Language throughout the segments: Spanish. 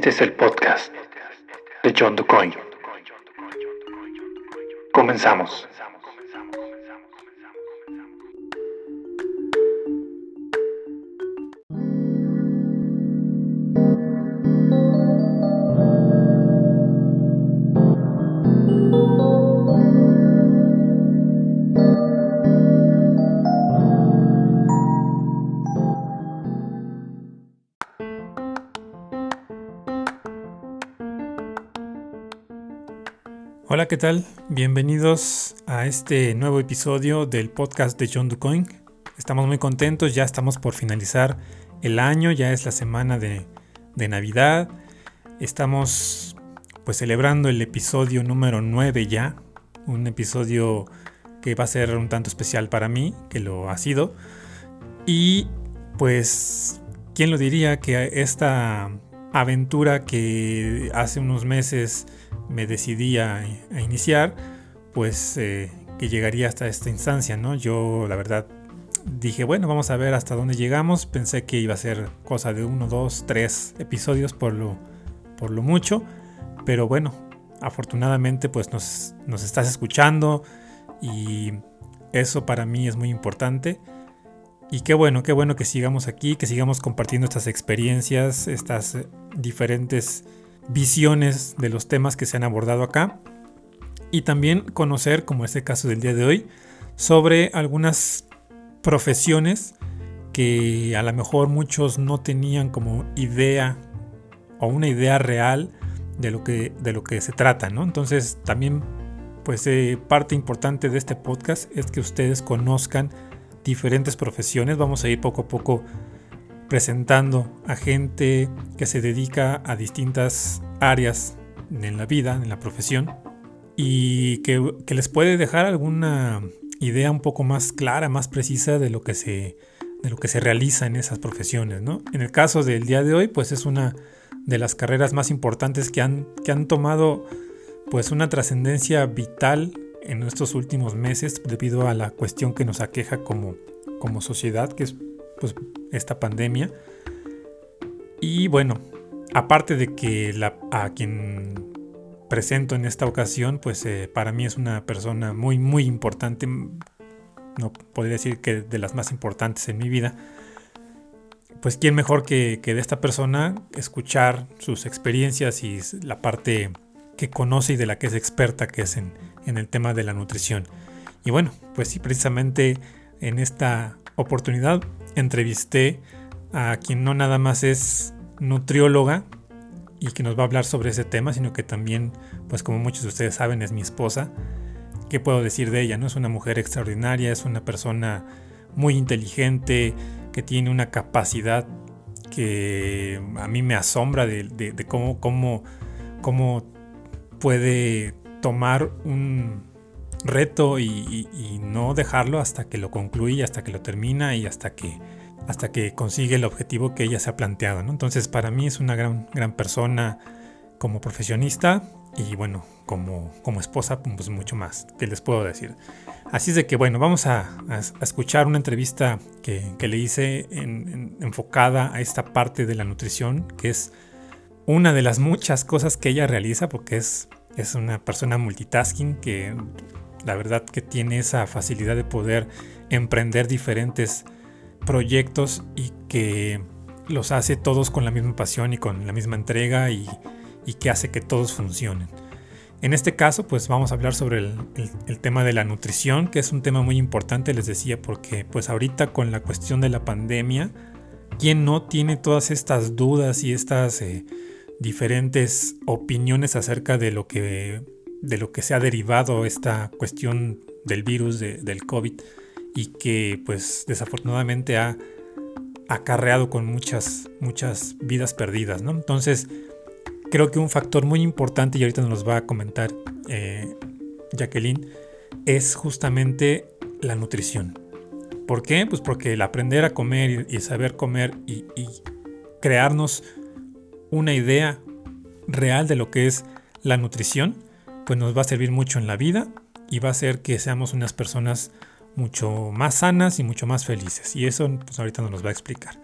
Este es el podcast de John DuCoin. Comenzamos. ¿Qué tal? Bienvenidos a este nuevo episodio del podcast de John DuCoin. Estamos muy contentos, ya estamos por finalizar el año, ya es la semana de, Navidad. Estamos pues celebrando el episodio número 9 ya, un episodio que va a ser un tanto especial para mí, que lo ha sido. Y pues, ¿quién lo diría que esta aventura que hace unos meses me decidí a, iniciar, pues eh, que llegaría hasta esta instancia, ¿no? Yo la verdad dije, bueno, vamos a ver hasta dónde llegamos. Pensé que iba a ser cosa de uno, dos, tres episodios por lo, por lo mucho. Pero bueno, afortunadamente pues nos, nos estás escuchando y eso para mí es muy importante. Y qué bueno, qué bueno que sigamos aquí, que sigamos compartiendo estas experiencias, estas diferentes visiones de los temas que se han abordado acá y también conocer, como este caso del día de hoy, sobre algunas profesiones que a lo mejor muchos no tenían como idea o una idea real de lo que, de lo que se trata, ¿no? Entonces también pues eh, parte importante de este podcast es que ustedes conozcan diferentes profesiones. Vamos a ir poco a poco presentando a gente que se dedica a distintas áreas en la vida, en la profesión, y que, les puede dejar alguna idea un poco más clara, más precisa de lo que se, de lo que se realiza en esas profesiones. ¿no? En el caso del día de hoy, pues es una de las carreras más importantes que han, que han tomado pues una trascendencia vital en estos últimos meses debido a la cuestión que nos aqueja como, como sociedad, que es pues, esta pandemia. Y bueno, aparte de que la, a quien presento en esta ocasión, pues eh, para mí es una persona muy, muy importante, no podría decir que de las más importantes en mi vida. Pues quién mejor que, que de esta persona escuchar sus experiencias y la parte que conoce y de la que es experta, que es en, en el tema de la nutrición. Y bueno, pues sí, precisamente en esta oportunidad entrevisté a quien no nada más es nutrióloga y que nos va a hablar sobre ese tema, sino que también, pues como muchos de ustedes saben, es mi esposa. ¿Qué puedo decir de ella? No es una mujer extraordinaria, es una persona muy inteligente, que tiene una capacidad que a mí me asombra de, cómo, cómo, cómo puede tomar un, reto y, no dejarlo hasta que lo concluye, hasta que lo termina y hasta que, hasta que consigue el objetivo que ella se ha planteado. Entonces para mí es una gran, gran persona como profesionista y bueno, como, como esposa, pues mucho más que les puedo decir. Así es de que bueno, vamos a, escuchar una entrevista que, le hice enfocada a esta parte de la nutrición, que es una de las muchas cosas que ella realiza, porque es, es una persona multitasking que la verdad que tiene esa facilidad de poder emprender diferentes proyectos y que los hace todos con la misma pasión y con la misma entrega y, que hace que todos funcionen. En este caso, pues vamos a hablar sobre el, tema de la nutrición, que es un tema muy importante, les decía, porque pues ahorita con la cuestión de la pandemia, ¿quién no tiene todas estas dudas y estas eh, diferentes opiniones acerca de lo que de lo que se ha derivado esta cuestión del virus del COVID y que pues desafortunadamente ha acarreado con muchas, muchas vidas perdidas, ¿no? Entonces, creo que un factor muy importante, y ahorita nos va a comentar eh, Jacqueline, es justamente la nutrición. ¿Por qué? Pues porque el aprender a comer y, saber comer y crearnos una idea real de lo que es la nutrición, pues nos va a servir mucho en la vida y va a hacer que seamos unas personas mucho más sanas y mucho más felices. Y eso pues ahorita nos va a explicar.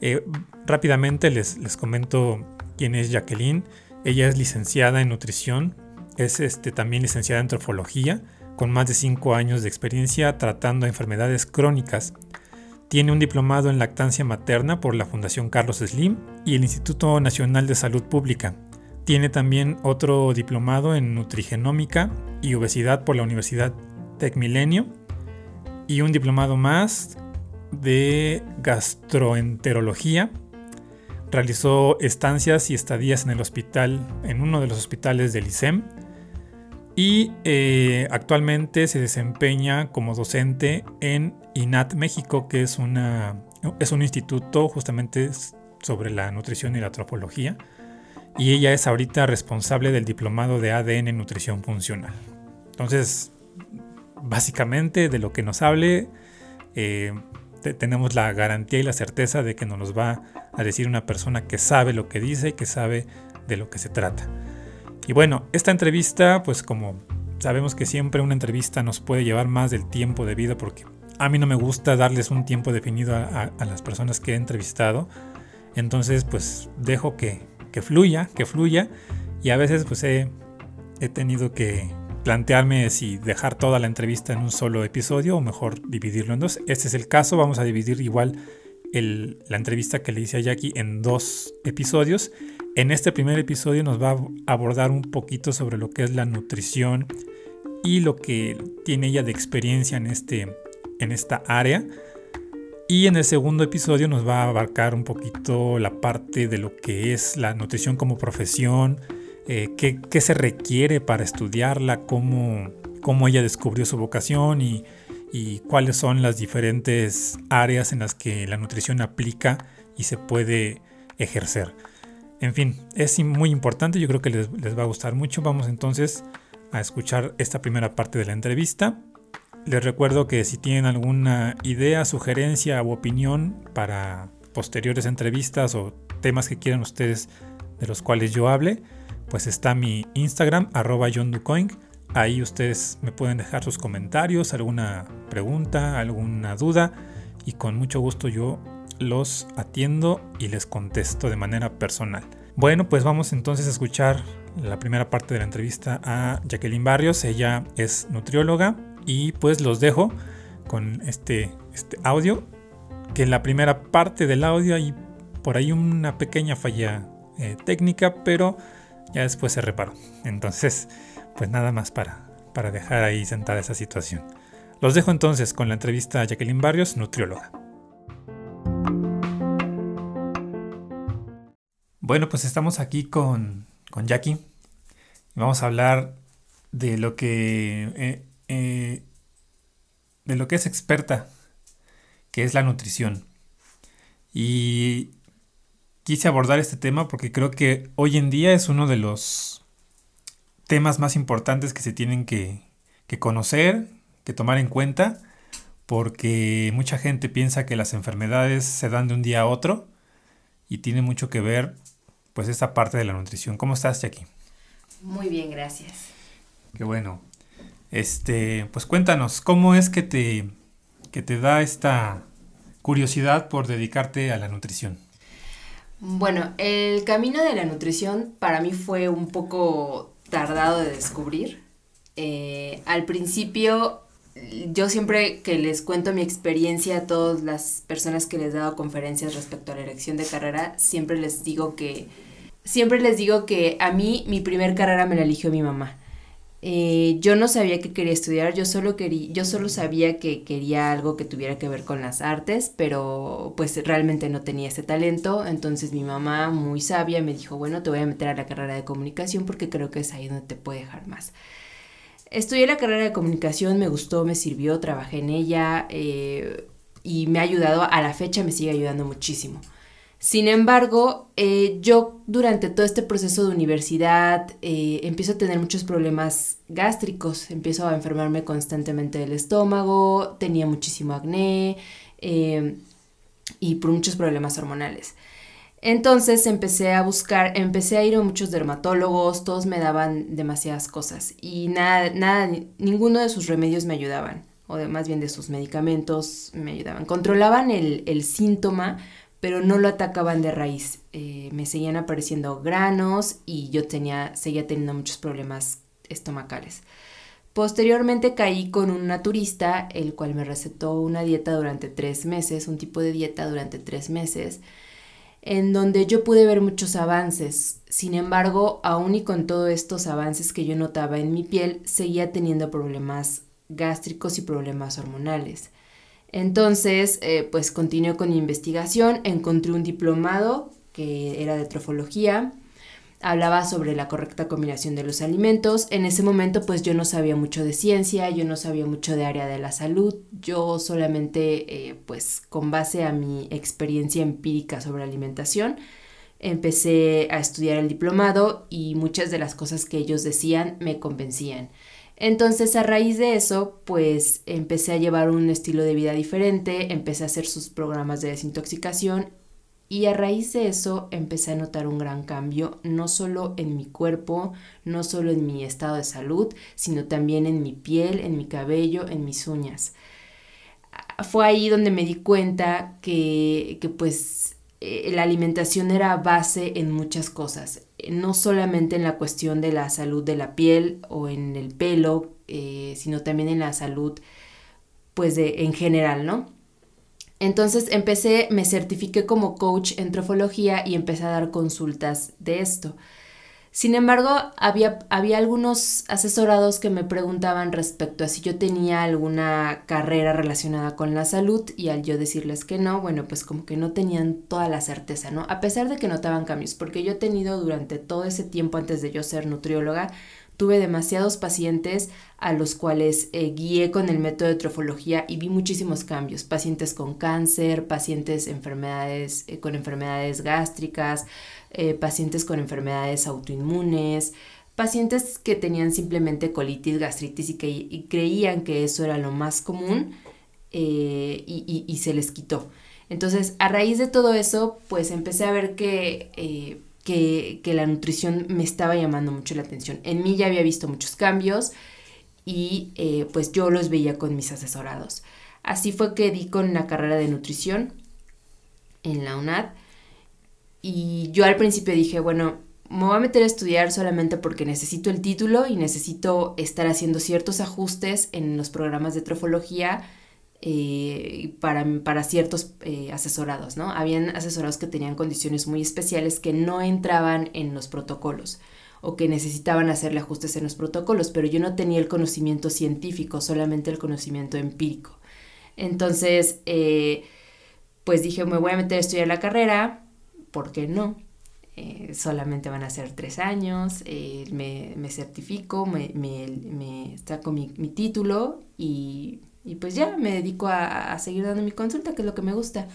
Eh, rápidamente les, les comento quién es Jacqueline. Ella es licenciada en nutrición, es este, también licenciada en trofología, con más de 5 años de experiencia tratando enfermedades crónicas. Tiene un diplomado en lactancia materna por la Fundación Carlos Slim y el Instituto Nacional de Salud Pública. Tiene también otro diplomado en nutrigenómica y obesidad por la Universidad Tecmilenio y un diplomado más de gastroenterología. Realizó estancias y estadías en el hospital, en uno de los hospitales del ISEM. Y eh, actualmente se desempeña como docente en INAT México, que es, una, es un instituto justamente sobre la nutrición y la tropología. Y ella es ahorita responsable del diplomado de ADN Nutrición Funcional. Entonces, básicamente de lo que nos hable, eh, tenemos la garantía y la certeza de que nos los va a decir una persona que sabe lo que dice y que sabe de lo que se trata. Y bueno, esta entrevista, pues como sabemos que siempre una entrevista nos puede llevar más del tiempo debido porque a mí no me gusta darles un tiempo definido a, las personas que he entrevistado. Entonces, pues dejo que, fluya, que fluya. Y a veces pues he tenido que, plantearme si dejar toda la entrevista en un solo episodio o mejor dividirlo en dos. Este es el caso, vamos a dividir igual la entrevista que le hice a Jackie en dos episodios. En este primer episodio nos va a abordar un poquito sobre lo que es la nutrición y lo que tiene ella de experiencia en, este, en esta área. Y en el segundo episodio nos va a abarcar un poquito la parte de lo que es la nutrición como profesión, eh, qué, se requiere para estudiarla, cómo, cómo ella descubrió su vocación y, cuáles son las diferentes áreas en las que la nutrición aplica y se puede ejercer. En fin, es muy importante, yo creo que les, les, va a gustar mucho. Vamos entonces a escuchar esta primera parte de la entrevista. Les recuerdo que si tienen alguna idea, sugerencia u opinión para posteriores entrevistas o temas que quieran ustedes de los cuales yo hable, pues está mi Instagram, arroba JohnDucoin. Ahí ustedes me pueden dejar sus comentarios, alguna pregunta, alguna duda y con mucho gusto yo los atiendo y les contesto de manera personal. Bueno, pues vamos entonces a escuchar la primera parte de la entrevista a Jacqueline Barrios. Ella es nutrióloga y pues los dejo con este, este audio, que la primera parte del audio hay por ahí una pequeña falla eh, técnica, pero ya después se reparó. Entonces, pues nada más para, para dejar ahí sentada esa situación. Los dejo entonces con la entrevista a Jacqueline Barrios, nutrióloga. Bueno, pues estamos aquí con, con Jackie. Vamos a hablar de lo que eh, eh, de lo que es experta, que es la nutrición. Y quise abordar este tema porque creo que hoy en día es uno de los temas más importantes que se tienen que, conocer, que tomar en cuenta, porque mucha gente piensa que las enfermedades se dan de un día a otro y tiene mucho que ver pues esta parte de la nutrición. ¿Cómo estás, Jackie? Muy bien, gracias. Qué bueno. Este, pues cuéntanos, ¿cómo es que te, que te da esta curiosidad por dedicarte a la nutrición? Bueno, el camino de la nutrición para mí fue un poco tardado de descubrir. Eh, al principio, yo siempre que les cuento mi experiencia a todas las personas que les he dado conferencias respecto a la elección de carrera, siempre les digo que, siempre les digo que a mí mi primer carrera me la eligió mi mamá. Eh, yo no sabía que quería estudiar, yo solo, quería, yo solo sabía que quería algo que tuviera que ver con las artes, pero pues realmente no tenía ese talento, entonces mi mamá muy sabia me dijo, bueno, te voy a meter a la carrera de comunicación porque creo que es ahí donde te puede dejar más. Estudié la carrera de comunicación, me gustó, me sirvió, trabajé en ella eh, y me ha ayudado, a la fecha me sigue ayudando muchísimo. Sin embargo, eh, yo durante todo este proceso de universidad eh, empiezo a tener muchos problemas gástricos, empiezo a enfermarme constantemente del estómago, tenía muchísimo acné eh, y por muchos problemas hormonales. Entonces empecé a buscar, empecé a ir a muchos dermatólogos, todos me daban demasiadas cosas y nada, nada, ninguno de sus remedios me ayudaban, o más bien de sus medicamentos me ayudaban. Controlaban el, el síntoma, pero no lo atacaban de raíz. Eh, me seguían apareciendo granos y yo tenía, seguía teniendo muchos problemas estomacales. Posteriormente caí con un naturista, el cual me recetó una dieta durante tres meses, un tipo de dieta durante tres meses, en donde yo pude ver muchos avances. Sin embargo, aún y con todos estos avances que yo notaba en mi piel, seguía teniendo problemas gástricos y problemas hormonales. Entonces, eh, pues continué con mi investigación, encontré un diplomado que era de trofología, hablaba sobre la correcta combinación de los alimentos. En ese momento pues yo no sabía mucho de ciencia, yo no sabía mucho de área de la salud, yo solamente eh, pues con base a mi experiencia empírica sobre alimentación empecé a estudiar el diplomado y muchas de las cosas que ellos decían me convencían. Entonces a raíz de eso, pues empecé a llevar un estilo de vida diferente, empecé a hacer sus programas de desintoxicación y a raíz de eso empecé a notar un gran cambio, no solo en mi cuerpo, no solo en mi estado de salud, sino también en mi piel, en mi cabello, en mis uñas. Fue ahí donde me di cuenta que, que pues eh, la alimentación era base en muchas cosas, no solamente en la cuestión de la salud de la piel o en el pelo, eh, sino también en la salud, pues de, en general, ¿no? Entonces empecé, me certifiqué como coach en trofología y empecé a dar consultas de esto. Sin embargo, había, había algunos asesorados que me preguntaban respecto a si yo tenía alguna carrera relacionada con la salud y al yo decirles que no, bueno, pues como que no tenían toda la certeza, ¿no? A pesar de que notaban cambios, porque yo he tenido durante todo ese tiempo antes de yo ser nutrióloga, tuve demasiados pacientes a los cuales eh, guié con el método de trofología y vi muchísimos cambios. Pacientes con cáncer, pacientes enfermedades, eh, con enfermedades gástricas, eh, pacientes con enfermedades autoinmunes, pacientes que tenían simplemente colitis, gastritis y que creían que eso era lo más común y, se les quitó. Entonces, a raíz de todo eso, pues empecé a ver que, que, la nutrición me estaba llamando mucho la atención. En mí ya había visto muchos cambios y pues yo los veía con mis asesorados. Así fue que di con la carrera de nutrición en la UNAD y yo al principio dije, bueno, me voy a meter a estudiar solamente porque necesito el título y necesito estar haciendo ciertos ajustes en los programas de trofología eh, para, para, ciertos eh, asesorados, ¿no? Habían asesorados que tenían condiciones muy especiales que no entraban en los protocolos o que necesitaban hacerle ajustes en los protocolos, pero yo no tenía el conocimiento científico, solamente el conocimiento empírico. Entonces, eh, pues dije, me voy a meter a estudiar la carrera, ¿por qué no? Solamente van a ser tres años, eh, me, certifico, me, me, saco mi, título y, pues ya me dedico a, seguir dando mi consulta, que es lo que me gusta.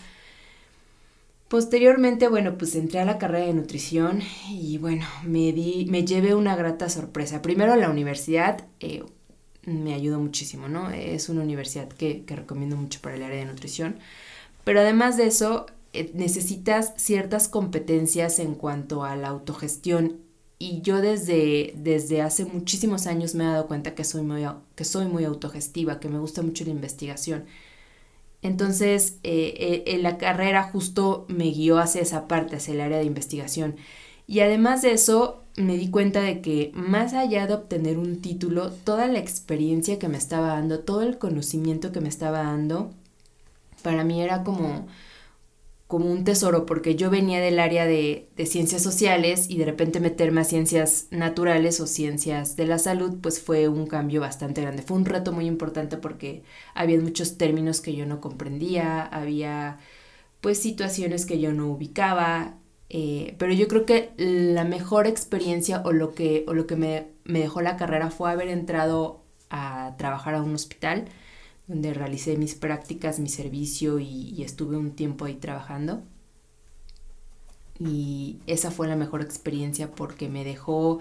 Posteriormente, bueno, pues entré a la carrera de nutrición y bueno, me, di, me llevé una grata sorpresa. Primero la universidad eh, me ayudó muchísimo, ¿no? Es una universidad que, que recomiendo mucho para el área de nutrición. Pero además de eso, eh, necesitas ciertas competencias en cuanto a la autogestión y yo desde, desde hace muchísimos años me he dado cuenta que soy, muy, que soy muy autogestiva, que me gusta mucho la investigación. Entonces, eh, eh, la carrera justo me guió hacia esa parte, hacia el área de investigación. Y además de eso, me di cuenta de que más allá de obtener un título, toda la experiencia que me estaba dando, todo el conocimiento que me estaba dando, para mí era como como un tesoro porque yo venía del área de, ciencias sociales y de repente meterme a ciencias naturales o ciencias de la salud pues fue un cambio bastante grande. Fue un reto muy importante porque había muchos términos que yo no comprendía, había pues situaciones que yo no ubicaba, eh, pero yo creo que la mejor experiencia o lo que, o lo que me, me dejó la carrera fue haber entrado a trabajar a un hospital donde realicé mis prácticas, mi servicio y, estuve un tiempo ahí trabajando. Y esa fue la mejor experiencia porque me dejó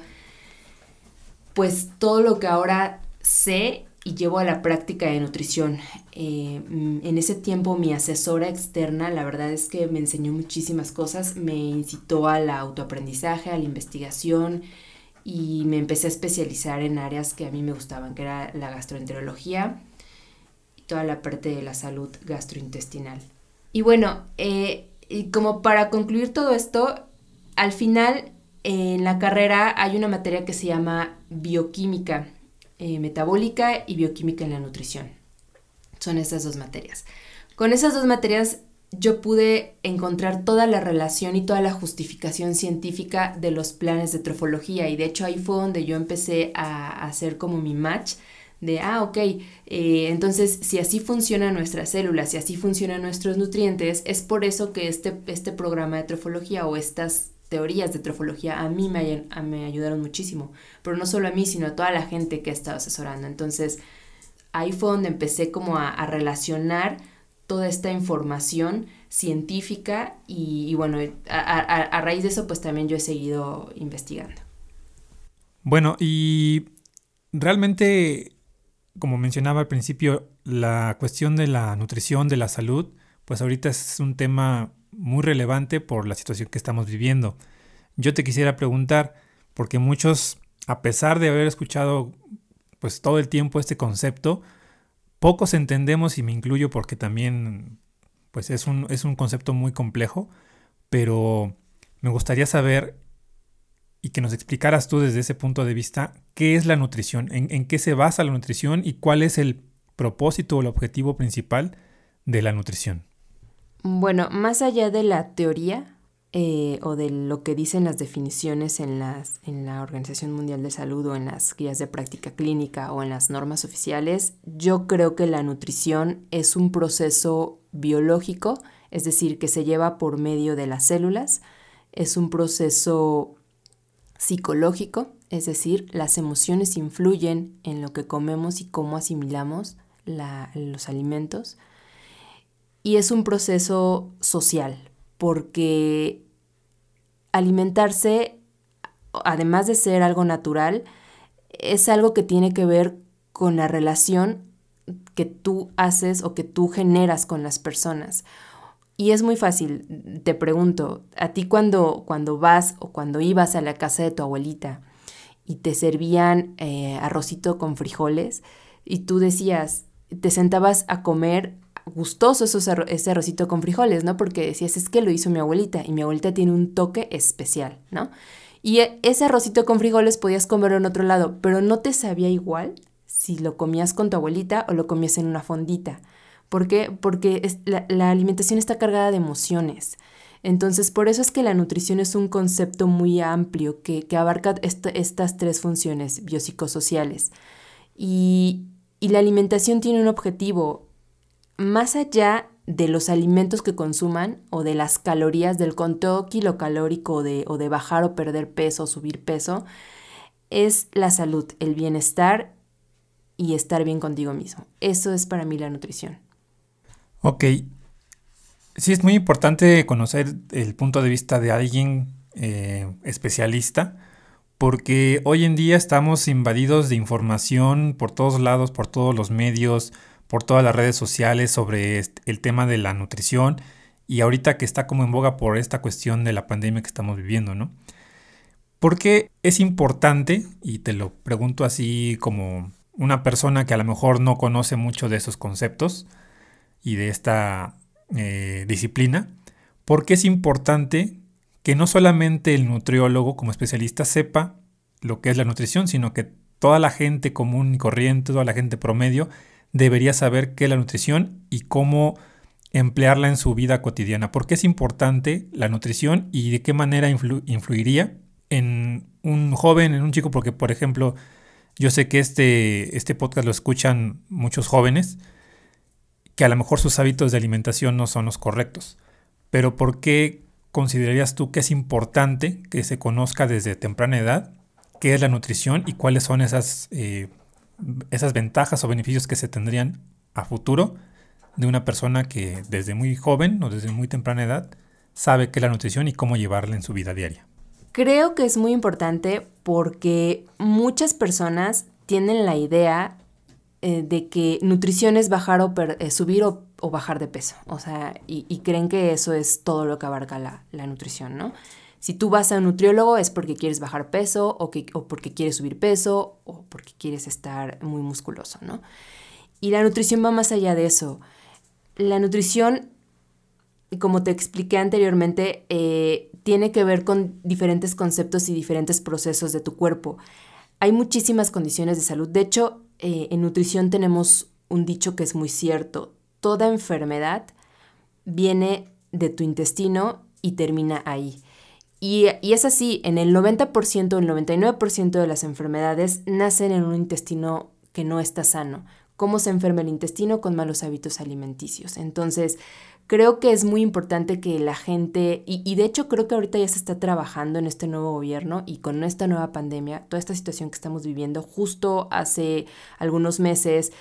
pues todo lo que ahora sé y llevo a la práctica de nutrición. Eh, en ese tiempo mi asesora externa, la verdad es que me enseñó muchísimas cosas, me incitó al autoaprendizaje, a la investigación y me empecé a especializar en áreas que a mí me gustaban, que era la gastroenterología, toda la parte de la salud gastrointestinal. Y bueno, eh, como para concluir todo esto, al final en la carrera hay una materia que se llama bioquímica eh, metabólica y bioquímica en la nutrición. Son esas dos materias. Con esas dos materias yo pude encontrar toda la relación y toda la justificación científica de los planes de trofología y de hecho ahí fue donde yo empecé a hacer como mi match de, ah, ok, eh, entonces si así funcionan nuestras células, si así funcionan nuestros nutrientes, es por eso que este, este programa de trofología o estas teorías de trofología a mí me, ayudaron muchísimo, pero no solo a mí, sino a toda la gente que he estado asesorando. Entonces ahí fue donde empecé como a, relacionar toda esta información científica y, bueno, a, a, raíz de eso pues también yo he seguido investigando. Bueno, y realmente como mencionaba al principio, la cuestión de la nutrición, de la salud, pues ahorita es un tema muy relevante por la situación que estamos viviendo. Yo te quisiera preguntar, porque muchos, a pesar de haber escuchado pues todo el tiempo este concepto, pocos entendemos y me incluyo porque también pues es un, es un concepto muy complejo, pero me gustaría saber y que nos explicaras tú desde ese punto de vista qué es la nutrición, en, qué se basa la nutrición y cuál es el propósito o el objetivo principal de la nutrición. Bueno, más allá de la teoría eh, o de lo que dicen las definiciones en, las, en la Organización Mundial de Salud o en las guías de práctica clínica o en las normas oficiales, yo creo que la nutrición es un proceso biológico, es decir, que se lleva por medio de las células, es un proceso psicológico, es decir, las emociones influyen en lo que comemos y cómo asimilamos los alimentos. Y es un proceso social, porque alimentarse, además de ser algo natural, es algo que tiene que ver con la relación que tú haces o que tú generas con las personas. Y es muy fácil, te pregunto, a ti cuando, cuando vas o cuando ibas a la casa de tu abuelita y te servían eh, arrocito con frijoles y tú decías, te sentabas a comer gustoso ese arrocito con frijoles, ¿no? Porque decías, es que lo hizo mi abuelita y mi abuelita tiene un toque especial, ¿no? Y e, ese arrocito con frijoles podías comerlo en otro lado, pero no te sabía igual si lo comías con tu abuelita o lo comías en una fondita. ¿Por qué? Porque la, alimentación está cargada de emociones. Entonces, por eso es que la nutrición es un concepto muy amplio que, abarca estas tres funciones biopsicosociales. Y, y la alimentación tiene un objetivo más allá de los alimentos que consuman o de las calorías del conteo kilocalórico de, o de bajar o perder peso o subir peso, es la salud, el bienestar y estar bien contigo mismo. Eso es para mí la nutrición. Ok. Sí, es muy importante conocer el punto de vista de alguien eh, especialista, porque hoy en día estamos invadidos de información por todos lados, por todos los medios, por todas las redes sociales sobre el tema de la nutrición y ahorita que está como en boga por esta cuestión de la pandemia que estamos viviendo, ¿no? Porque es importante, y te lo pregunto así como una persona que a lo mejor no conoce mucho de esos conceptos, y de esta eh, disciplina, porque es importante que no solamente el nutriólogo como especialista sepa lo que es la nutrición, sino que toda la gente común y corriente, toda la gente promedio, debería saber qué es la nutrición y cómo emplearla en su vida cotidiana. ¿Por qué es importante la nutrición y de qué manera influiría en un joven, en un chico? Porque, por ejemplo, yo sé que este, este podcast lo escuchan muchos jóvenes que a lo mejor sus hábitos de alimentación no son los correctos. Pero ¿por qué considerarías tú que es importante que se conozca desde temprana edad qué es la nutrición y cuáles son esas, eh, esas ventajas o beneficios que se tendrían a futuro de una persona que desde muy joven o desde muy temprana edad sabe qué es la nutrición y cómo llevarla en su vida diaria? Creo que es muy importante porque muchas personas tienen la idea eh, de que nutrición es bajar o eh, subir o, bajar de peso. O sea, y, creen que eso es todo lo que abarca la, nutrición, ¿no? Si tú vas a un nutriólogo es porque quieres bajar peso o, que, o porque quieres subir peso o porque quieres estar muy musculoso, ¿no? Y la nutrición va más allá de eso. La nutrición como te expliqué anteriormente, eh, tiene que ver con diferentes conceptos y diferentes procesos de tu cuerpo. Hay muchísimas condiciones de salud. De hecho, eh, en nutrición tenemos un dicho que es muy cierto. Toda enfermedad viene de tu intestino y termina ahí. Y, y, es así, en el 90%, el 99% de las enfermedades nacen en un intestino que no está sano. ¿Cómo se enferma el intestino? Con malos hábitos alimenticios. Entonces, creo que es muy importante que la gente, y, de hecho creo que ahorita ya se está trabajando en este nuevo gobierno y con esta nueva pandemia, toda esta situación que estamos viviendo, justo hace algunos meses,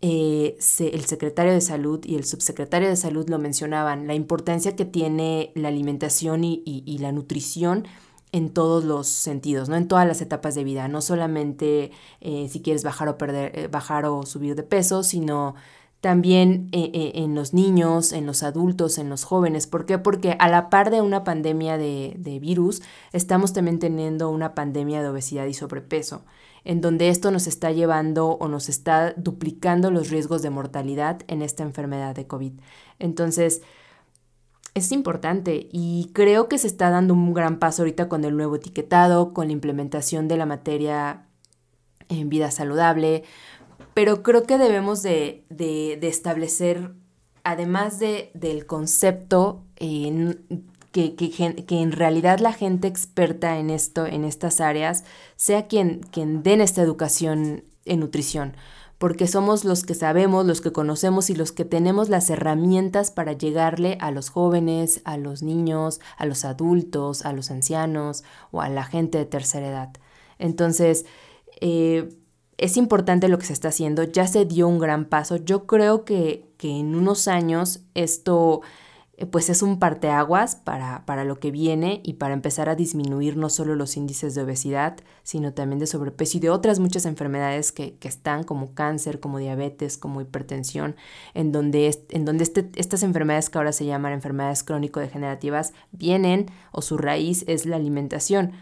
eh, el secretario de salud y el subsecretario de salud lo mencionaban, la importancia que tiene la alimentación y, y, la nutrición en todos los sentidos, ¿no? En todas las etapas de vida, no solamente eh, si quieres bajar o perder, eh, bajar o subir de peso, sino también en los niños, en los adultos, en los jóvenes. ¿Por qué? Porque a la par de una pandemia de, de virus, estamos también teniendo una pandemia de obesidad y sobrepeso en donde esto nos está llevando o nos está duplicando los riesgos de mortalidad en esta enfermedad de COVID. Entonces, es importante y creo que se está dando un gran paso ahorita con el nuevo etiquetado, con la implementación de la materia en vida saludable, pero creo que debemos de, establecer, además de, del concepto, que, que, en realidad la gente experta en esto, en estas áreas, sea quien, quien den esta educación en nutrición, porque somos los que sabemos, los que conocemos y los que tenemos las herramientas para llegarle a los jóvenes, a los niños, a los adultos, a los ancianos o a la gente de tercera edad. Entonces, eh, es importante lo que se está haciendo, ya se dio un gran paso. Yo creo que, que en unos años esto eh, pues es un parteaguas para, para lo que viene y para empezar a disminuir no solo los índices de obesidad, sino también de sobrepeso y de otras muchas enfermedades que, están como cáncer, como diabetes, como hipertensión, en donde, en donde este, estas enfermedades que ahora se llaman enfermedades crónico-degenerativas vienen o su raíz es la alimentación.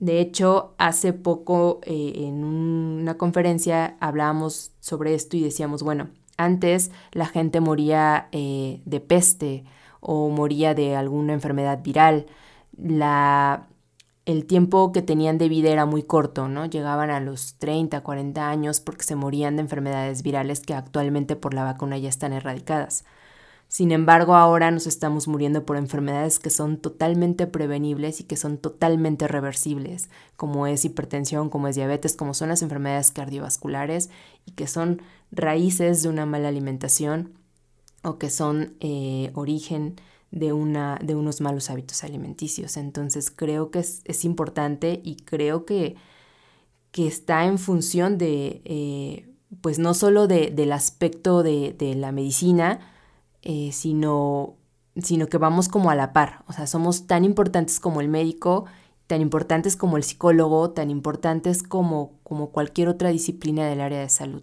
De hecho, hace poco eh, en una conferencia hablábamos sobre esto y decíamos, bueno, antes la gente moría eh, de peste, o moría de alguna enfermedad viral. La, el tiempo que tenían de vida era muy corto, ¿no? Llegaban a los 30, 40 años porque se morían de enfermedades virales que actualmente por la vacuna ya están erradicadas. Sin embargo, ahora nos estamos muriendo por enfermedades que son totalmente prevenibles y que son totalmente reversibles, como es hipertensión, como es diabetes, como son las enfermedades cardiovasculares y que son raíces de una mala alimentación o que son eh, origen de, una, de unos malos hábitos alimenticios. Entonces creo que es, importante y creo que, que, está en función de, eh, pues no solo del aspecto de, la medicina, eh, sino, sino que vamos como a la par. O sea, somos tan importantes como el médico, tan importantes como el psicólogo, tan importantes como, como cualquier otra disciplina del área de salud.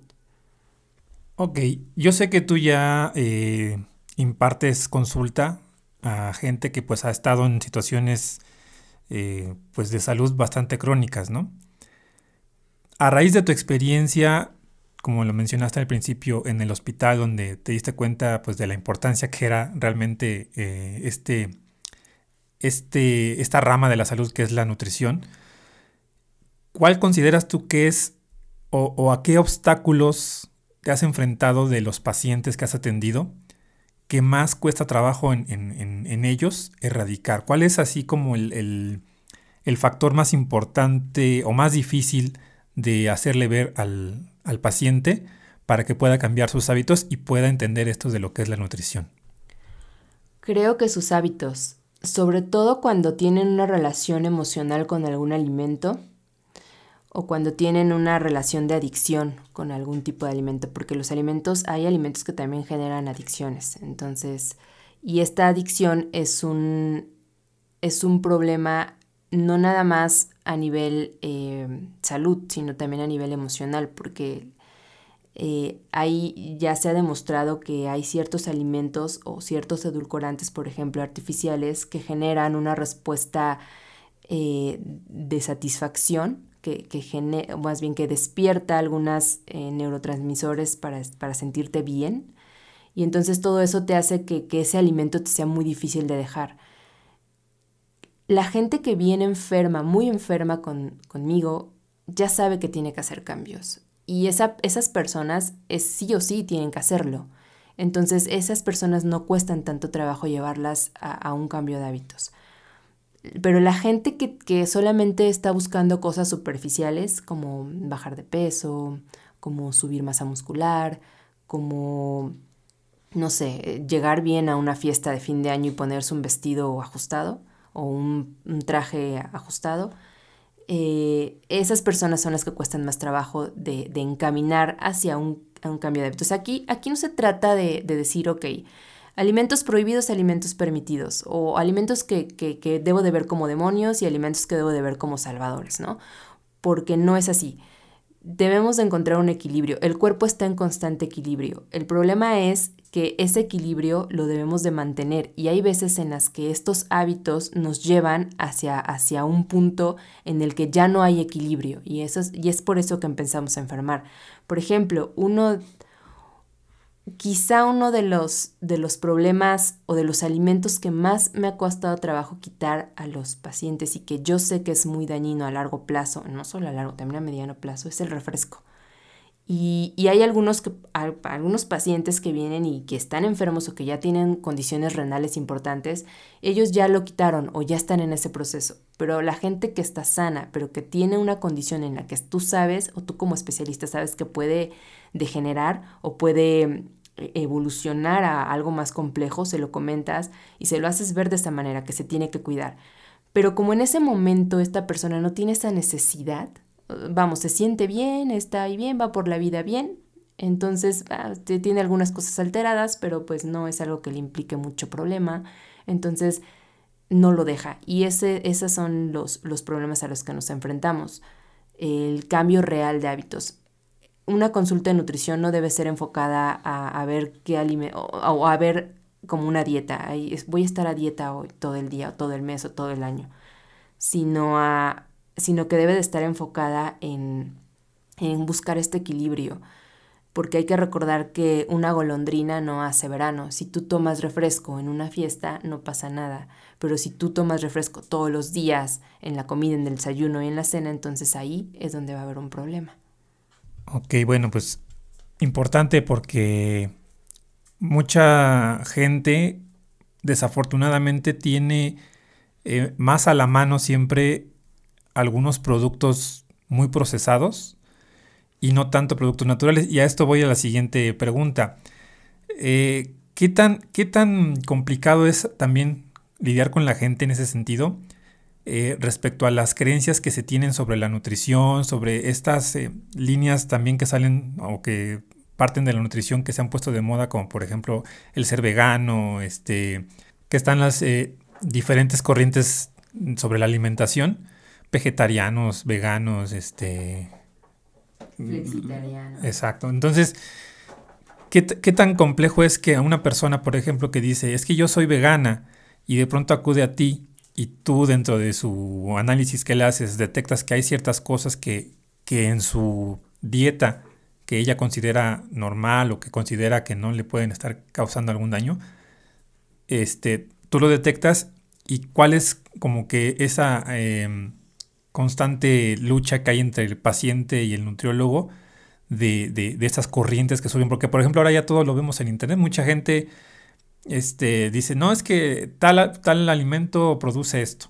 Ok, yo sé que tú ya eh, impartes consulta a gente que pues ha estado en situaciones eh, pues de salud bastante crónicas, ¿no? A raíz de tu experiencia, como lo mencionaste al principio, en el hospital donde te diste cuenta pues de la importancia que era realmente eh, este, este, esta rama de la salud que es la nutrición, ¿cuál consideras tú que es o, o a qué obstáculos te has enfrentado de los pacientes que has atendido que más cuesta trabajo en, ellos erradicar? ¿Cuál es así como el, factor más importante o más difícil de hacerle ver al, al paciente para que pueda cambiar sus hábitos y pueda entender esto de lo que es la nutrición? Creo que sus hábitos, sobre todo cuando tienen una relación emocional con algún alimento, o cuando tienen una relación de adicción con algún tipo de alimento, porque los alimentos, hay alimentos que también generan adicciones. Entonces, y esta adicción es un, es un problema no nada más a nivel eh, salud, sino también a nivel emocional, porque eh, ahí ya se ha demostrado que hay ciertos alimentos o ciertos edulcorantes, por ejemplo, artificiales, que generan una respuesta eh, de satisfacción que, genera, bien que despierta algunas eh, neurotransmisores para, para sentirte bien Y entonces todo eso te hace que, que ese alimento te sea muy difícil de dejar. La gente que viene enferma, muy enferma con, conmigo, ya sabe que tiene que hacer cambios. Y esa, esas personas es, sí o sí tienen que hacerlo. Entonces esas personas no cuestan tanto trabajo llevarlas a, un cambio de hábitos. Pero la gente que, que, solamente está buscando cosas superficiales como bajar de peso, como subir masa muscular, como, no sé, llegar bien a una fiesta de fin de año y ponerse un vestido ajustado o un, traje ajustado, eh, esas personas son las que cuestan más trabajo de, encaminar hacia un, cambio de hábitos. Aquí, aquí no se trata de, decir, ok, alimentos prohibidos, alimentos permitidos, o alimentos que, que, debo de ver como demonios y alimentos que debo de ver como salvadores, ¿no? Porque no es así. Debemos de encontrar un equilibrio. El cuerpo está en constante equilibrio. El problema es que ese equilibrio lo debemos de mantener y hay veces en las que estos hábitos nos llevan hacia, hacia un punto en el que ya no hay equilibrio y, eso es, y es por eso que empezamos a enfermar. Por ejemplo, uno, quizá uno de los, de los problemas o de los alimentos que más me ha costado trabajo quitar a los pacientes y que yo sé que es muy dañino a largo plazo, no solo a largo, también a mediano plazo, es el refresco. Y, hay algunos, que, algunos pacientes que vienen y que están enfermos o que ya tienen condiciones renales importantes, ellos ya lo quitaron o ya están en ese proceso. Pero la gente que está sana, pero que tiene una condición en la que tú sabes o tú como especialista sabes que puede degenerar o puede eh, evolucionar a algo más complejo, se lo comentas y se lo haces ver de esa manera, que se tiene que cuidar. Pero como en ese momento esta persona no tiene esa necesidad, vamos, se siente bien, está ahí bien, va por la vida bien. Entonces, ah, tiene algunas cosas alteradas, pero pues no es algo que le implique mucho problema. Entonces, no lo deja. Y esos son los, los problemas a los que nos enfrentamos. El cambio real de hábitos. Una consulta de nutrición no debe ser enfocada a, ver qué alimento, o, a ver como una dieta. Voy a estar a dieta hoy, todo el día, o todo el mes, o todo el año. Sino a sino que debe de estar enfocada en, en buscar este equilibrio, porque hay que recordar que una golondrina no hace verano. Si tú tomas refresco en una fiesta, no pasa nada, pero si tú tomas refresco todos los días, en la comida, en el desayuno y en la cena, entonces ahí es donde va a haber un problema. Ok, bueno, pues importante porque mucha gente desafortunadamente tiene eh, más a la mano siempre algunos productos muy procesados y no tanto productos naturales. Y a esto voy a la siguiente pregunta. Eh, ¿qué, tan, ¿Qué tan complicado es también lidiar con la gente en ese sentido? Eh, respecto a las creencias que se tienen sobre la nutrición, sobre estas eh, líneas también que salen o que parten de la nutrición que se han puesto de moda, como por ejemplo el ser vegano, este, que están las diferentes corrientes sobre la alimentación vegetarianos, veganos, este... Flexitarianos. Exacto. Entonces, ¿qué, tan complejo es que a una persona, por ejemplo, que dice, es que yo soy vegana y de pronto acude a ti y tú dentro de su análisis que le haces detectas que hay ciertas cosas que, que en su dieta que ella considera normal o que considera que no le pueden estar causando algún daño, este, tú lo detectas y cuál es como que esa em, constante lucha que hay entre el paciente y el nutriólogo de, de, estas corrientes que suben. Porque, por ejemplo, ahora ya todo lo vemos en Internet. Mucha gente este, dice, no, es que tal, tal alimento produce esto.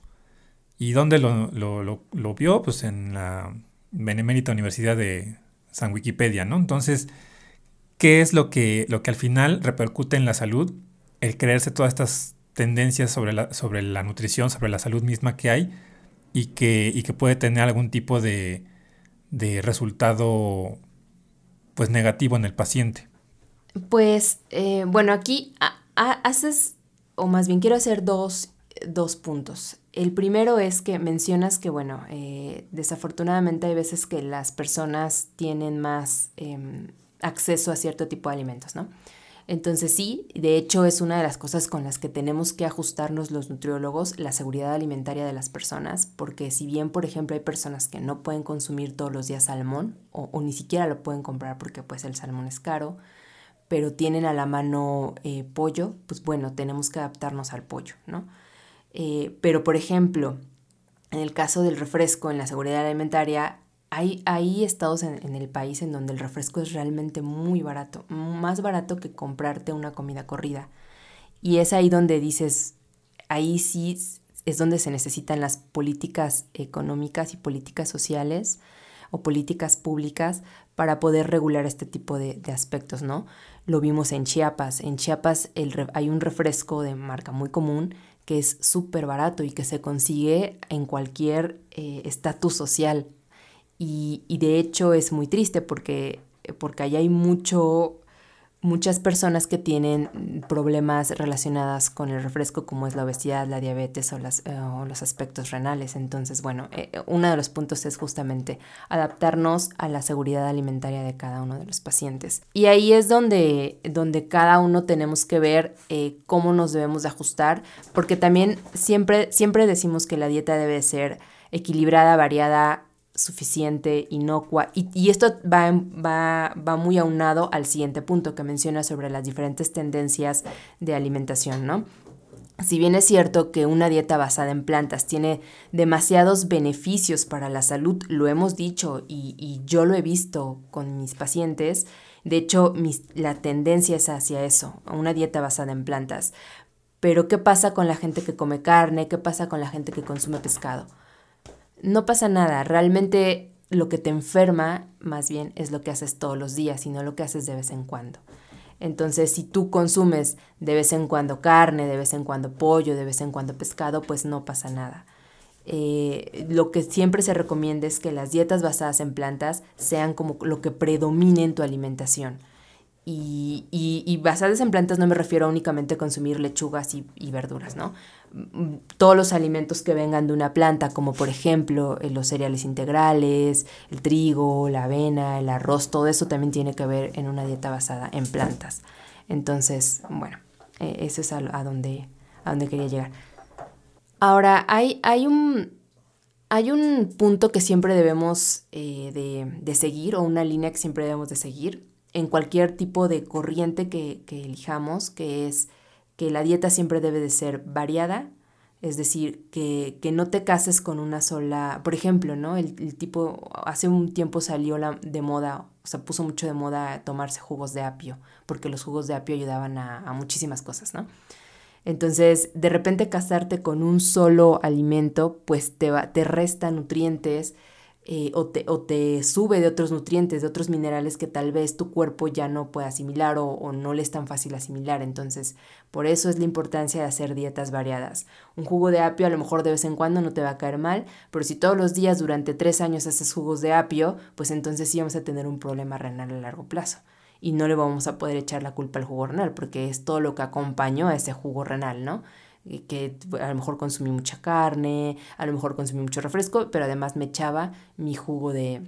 ¿Y dónde lo, lo, vio? Pues en la Benemérita Universidad de San Wikipedia, ¿no? Entonces, ¿qué es lo que, lo que al final repercute en la salud? El creerse todas estas tendencias sobre la, sobre la nutrición, sobre la salud misma que hay y que, que puede tener algún tipo de, resultado pues negativo en el paciente. Pues eh, bueno, aquí haces, o más bien quiero hacer dos, puntos. El primero es que mencionas que, bueno, eh, desafortunadamente hay veces que las personas tienen más em, acceso a cierto tipo de alimentos, ¿no? Entonces sí, de hecho es una de las cosas con las que tenemos que ajustarnos los nutriólogos, la seguridad alimentaria de las personas, porque si bien, por ejemplo, hay personas que no pueden consumir todos los días salmón o, ni siquiera lo pueden comprar porque pues el salmón es caro, pero tienen a la mano eh, pollo, pues bueno, tenemos que adaptarnos al pollo, ¿no? Eh, pero, por ejemplo, en el caso del refresco, en la seguridad alimentaria, hay, hay estados en, el país en donde el refresco es realmente muy barato, más barato que comprarte una comida corrida. Y es ahí donde dices, ahí sí es donde se necesitan las políticas económicas y políticas sociales o políticas públicas para poder regular este tipo de, de aspectos, ¿no? Lo vimos en Chiapas. En Chiapas el, hay un refresco de marca muy común que es súper barato y que se consigue en cualquier eh, estatus social. Y, y, de hecho es muy triste porque, porque ahí hay mucho muchas personas que tienen problemas relacionados con el refresco, como es la obesidad, la diabetes o, las, eh, o los aspectos renales. Entonces, bueno, eh, uno de los puntos es justamente adaptarnos a la seguridad alimentaria de cada uno de los pacientes. Y ahí es donde, donde cada uno tenemos que ver eh, cómo nos debemos de ajustar, porque también siempre, siempre decimos que la dieta debe ser equilibrada, variada, suficiente, inocua, y, y esto va, va, va, muy aunado al siguiente punto que menciona sobre las diferentes tendencias de alimentación, ¿no? Si bien es cierto que una dieta basada en plantas tiene demasiados beneficios para la salud, lo hemos dicho y, y yo lo he visto con mis pacientes, de hecho mis, la tendencia es hacia eso, una dieta basada en plantas. Pero ¿qué pasa con la gente que come carne? ¿Qué pasa con la gente que consume pescado? No pasa nada, realmente lo que te enferma más bien es lo que haces todos los días y no lo que haces de vez en cuando. Entonces, si tú consumes de vez en cuando carne, de vez en cuando pollo, de vez en cuando pescado, pues no pasa nada. Eh, lo que siempre se recomienda es que las dietas basadas en plantas sean como lo que predomine en tu alimentación. Y, y, basadas en plantas no me refiero únicamente a consumir lechugas y, y verduras, ¿no? Todos los alimentos que vengan de una planta, como por ejemplo eh, los cereales integrales, el trigo, la avena, el arroz, todo eso también tiene que ver en una dieta basada en plantas. Entonces, bueno, eh, eso es a, donde, a donde quería llegar. Ahora, hay, hay, un, hay un punto que siempre debemos eh, de, de, seguir, o una línea que siempre debemos de seguir, en cualquier tipo de corriente que, que elijamos, que es que la dieta siempre debe de ser variada, es decir, que, que, no te cases con una sola, por ejemplo, ¿no? El, el, tipo, hace un tiempo salió la, de moda, o sea, puso mucho de moda tomarse jugos de apio, porque los jugos de apio ayudaban a, a muchísimas cosas, ¿no? Entonces, de repente casarte con un solo alimento, pues te, va, te resta nutrientes, eh, o, te, o, te, sube de otros nutrientes, de otros minerales que tal vez tu cuerpo ya no puede asimilar o, o, no le es tan fácil asimilar. Entonces, por eso es la importancia de hacer dietas variadas. Un jugo de apio a lo mejor de vez en cuando no te va a caer mal, pero si todos los días durante tres años haces jugos de apio, pues entonces sí vamos a tener un problema renal a largo plazo. Y no le vamos a poder echar la culpa al jugo renal, porque es todo lo que acompañó a ese jugo renal, ¿no? Que a lo mejor consumí mucha carne, a lo mejor consumí mucho refresco, pero además me echaba mi jugo de,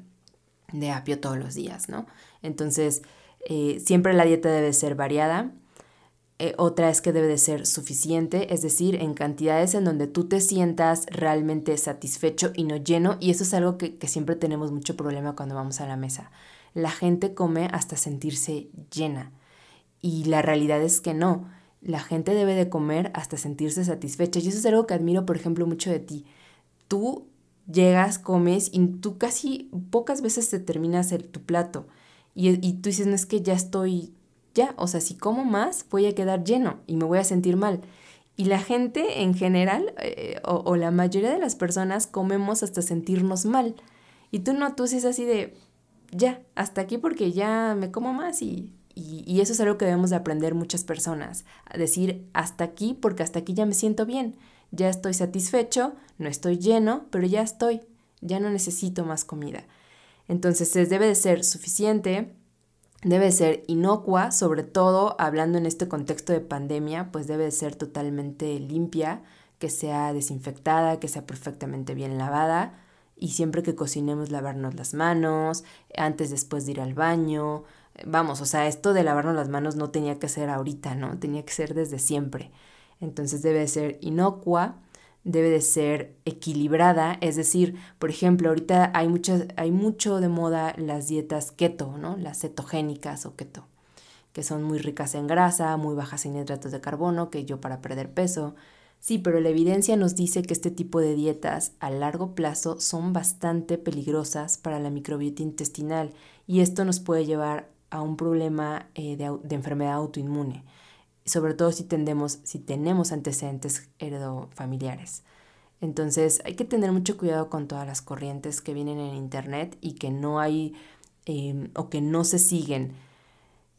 de apio todos los días, ¿no? Entonces, eh, siempre la dieta debe ser variada. Eh, otra es que debe de ser suficiente, es decir, en cantidades en donde tú te sientas realmente satisfecho y no lleno. Y eso es algo que, que siempre tenemos mucho problema cuando vamos a la mesa. La gente come hasta sentirse llena. Y la realidad es que no la gente debe de comer hasta sentirse satisfecha. Y eso es algo que admiro, por ejemplo, mucho de ti. Tú llegas, comes y tú casi pocas veces te terminas el, tu plato. Y, y tú dices, no es que ya estoy, ya, o sea, si como más voy a quedar lleno y me voy a sentir mal. Y la gente en general, eh, o, o, la mayoría de las personas, comemos hasta sentirnos mal. Y tú no, tú dices así de, ya, hasta aquí porque ya me como más y y, eso es algo que debemos de aprender muchas personas, a decir hasta aquí porque hasta aquí ya me siento bien, ya estoy satisfecho, no estoy lleno, pero ya estoy, ya no necesito más comida. Entonces debe de ser suficiente, debe ser inocua, sobre todo hablando en este contexto de pandemia, pues debe de ser totalmente limpia, que sea desinfectada, que sea perfectamente bien lavada y siempre que cocinemos lavarnos las manos, antes después de ir al baño, Vamos, o sea, esto de lavarnos las manos no tenía que ser ahorita, ¿no? Tenía que ser desde siempre. Entonces debe de ser inocua, debe de ser equilibrada, es decir, por ejemplo, ahorita hay, muchas, hay mucho de moda las dietas keto, ¿no? Las cetogénicas o keto. que son muy ricas en grasa, muy bajas en hidratos de carbono, que yo para perder peso. Sí, pero la evidencia nos dice que este tipo de dietas a largo plazo son bastante peligrosas para la microbiota intestinal y esto nos puede llevar a un problema eh, de, enfermedad autoinmune, sobre todo si, tendemos, si tenemos antecedentes heredofamiliares. Entonces hay que tener mucho cuidado con todas las corrientes que vienen en Internet y que no hay em, o que no se siguen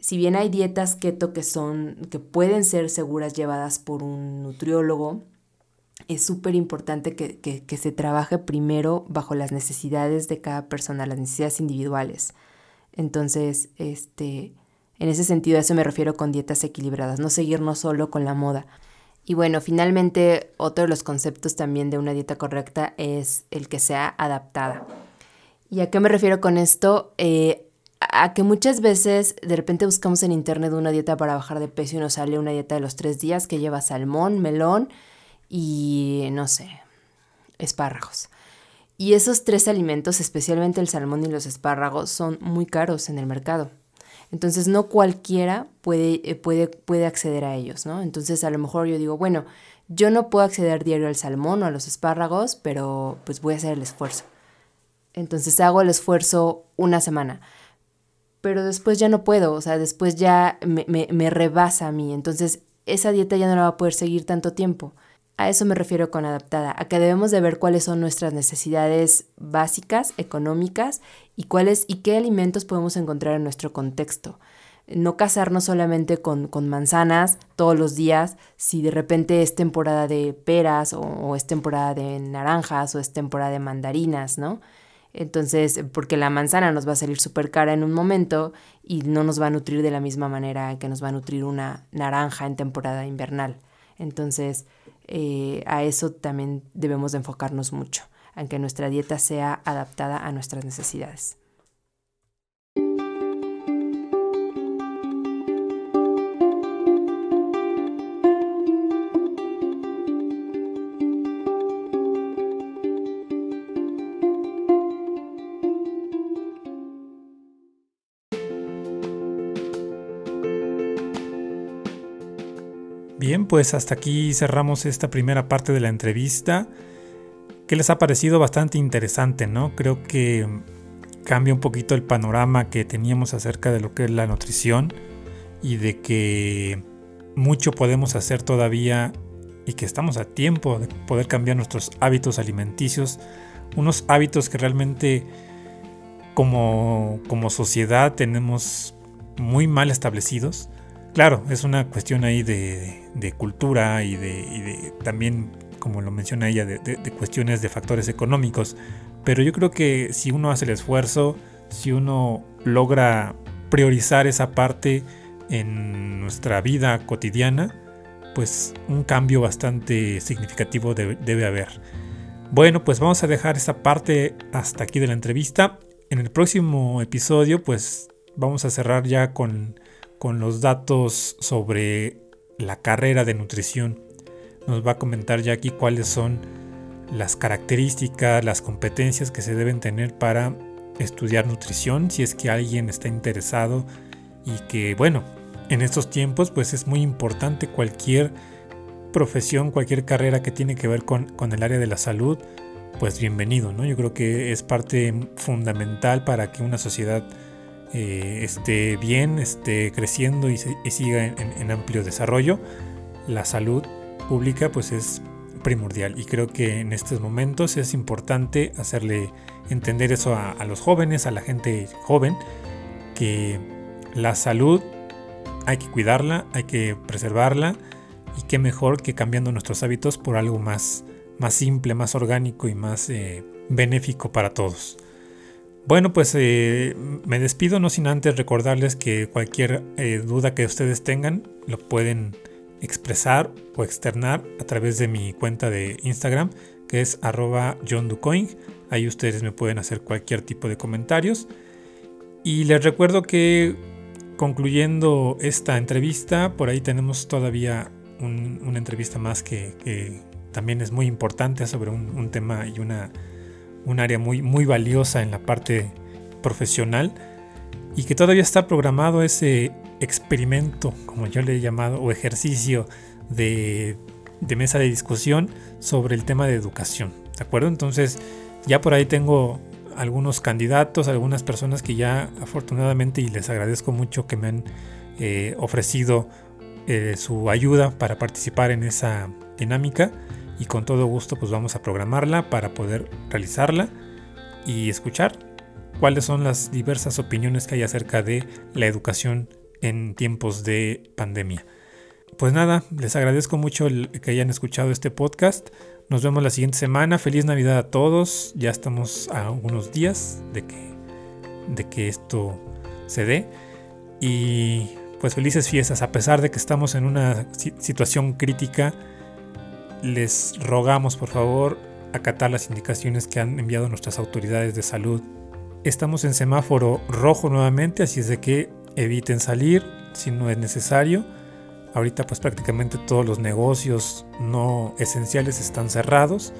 si bien hay dietas keto que son, que pueden ser seguras llevadas por un nutriólogo, es súper importante que, se trabaje primero bajo las necesidades de cada persona, las necesidades individuales. Entonces, este, en ese sentido, a eso me refiero con dietas equilibradas, no seguirnos solo con la moda. Y bueno, finalmente, otro de los conceptos también de una dieta correcta es el que sea adaptada. ¿Y a qué me refiero con esto? Eh, a que muchas veces de repente buscamos en internet una dieta para bajar de peso y nos sale una dieta de los tres días que lleva salmón, melón y no sé, espárragos. Y esos tres alimentos, especialmente el salmón y los espárragos, son muy caros en el mercado. Entonces no cualquiera puede, eh, puede, puede acceder a ellos, ¿no? Entonces a lo mejor yo digo, bueno, yo no puedo acceder diario al salmón o a los espárragos, pero pues voy a hacer el esfuerzo. Entonces hago el esfuerzo una semana pero después ya no puedo, o sea, después ya me, me, rebasa a mí, entonces esa dieta ya no la va a poder seguir tanto tiempo. A eso me refiero con adaptada, a que debemos de ver cuáles son nuestras necesidades básicas, económicas, y cuáles y qué alimentos podemos encontrar en nuestro contexto. No casarnos solamente con, con manzanas todos los días, si de repente es temporada de peras o, o es temporada de naranjas o es temporada de mandarinas, ¿no? Entonces, porque la manzana nos va a salir súper cara en un momento y no nos va a nutrir de la misma manera que nos va a nutrir una naranja en temporada invernal. Entonces, eh, a eso también debemos de enfocarnos mucho, aunque nuestra dieta sea adaptada a nuestras necesidades. Pues hasta aquí cerramos esta primera parte de la entrevista. que les ha parecido bastante interesante, no? Creo que cambia un poquito el panorama que teníamos acerca de lo que es la nutrición y de que mucho podemos hacer todavía y que estamos a tiempo de poder cambiar nuestros hábitos alimenticios, unos hábitos que realmente como, como sociedad tenemos muy mal establecidos Claro, es una cuestión ahí de, cultura y de, también, como lo menciona ella, de, cuestiones de factores económicos. Pero yo creo que si uno hace el esfuerzo, si uno logra priorizar esa parte en nuestra vida cotidiana, pues un cambio bastante significativo debe haber. Bueno, pues vamos a dejar esa parte hasta aquí de la entrevista. En el próximo episodio, pues vamos a cerrar ya con con los datos sobre la carrera de nutrición. Nos va a comentar ya aquí cuáles son las características, las competencias que se deben tener para estudiar nutrición, si es que alguien está interesado y que bueno, en estos tiempos pues es muy importante cualquier profesión, cualquier carrera que tiene que ver con, con el área de la salud, pues bienvenido, ¿no? Yo creo que es parte fundamental para que una sociedad eh, esté bien, esté creciendo y, siga en, amplio desarrollo, la salud pública pues es primordial y creo que en estos momentos es importante hacerle entender eso a, los jóvenes, a la gente joven, que la salud hay que cuidarla, hay que preservarla y qué mejor que cambiando nuestros hábitos por algo más, más simple, más orgánico y más eh, benéfico para todos. Bueno, pues eh, me despido no sin antes recordarles que cualquier eh, duda que ustedes tengan lo pueden expresar o externar a través de mi cuenta de Instagram que es arroba johnducoin. Ahí ustedes me pueden hacer cualquier tipo de comentarios. Y les recuerdo que concluyendo esta entrevista, por ahí tenemos todavía una entrevista más que, también es muy importante sobre un tema y una un área muy, muy valiosa en la parte profesional y que todavía está programado ese experimento, como yo le he llamado, o ejercicio de, mesa de discusión sobre el tema de educación. ¿De acuerdo? Entonces, ya por ahí tengo algunos candidatos, algunas personas que ya afortunadamente y les agradezco mucho que me han eh, ofrecido eh, su ayuda para participar en esa dinámica y con todo gusto pues vamos a programarla para poder realizarla y escuchar cuáles son las diversas opiniones que hay acerca de la educación en tiempos de pandemia. Pues nada, les agradezco mucho el que hayan escuchado este podcast. Nos vemos la siguiente semana. Feliz Navidad a todos. Ya estamos a unos días de que, de que esto se dé. Y pues felices fiestas. A pesar de que estamos en una situación crítica, les rogamos por favor acatar las indicaciones que han enviado nuestras autoridades de salud. Estamos en semáforo rojo nuevamente, así es de que eviten salir si no es necesario Ahorita pues prácticamente todos los negocios no esenciales están cerrados,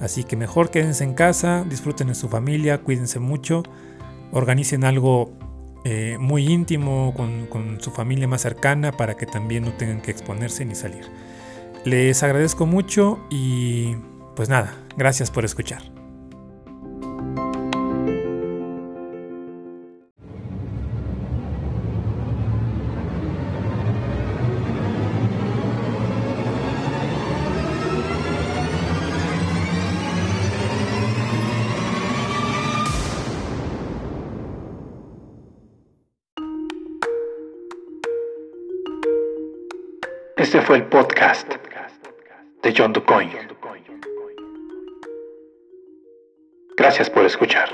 así que mejor quédense en casa, disfruten de su familia, cuídense mucho, organicen algo eh, muy íntimo con, con su familia más cercana para que también no tengan que exponerse ni salir. Les agradezco mucho y pues nada, gracias por escuchar. Este fue el podcast de John DuCoin. Gracias por escuchar.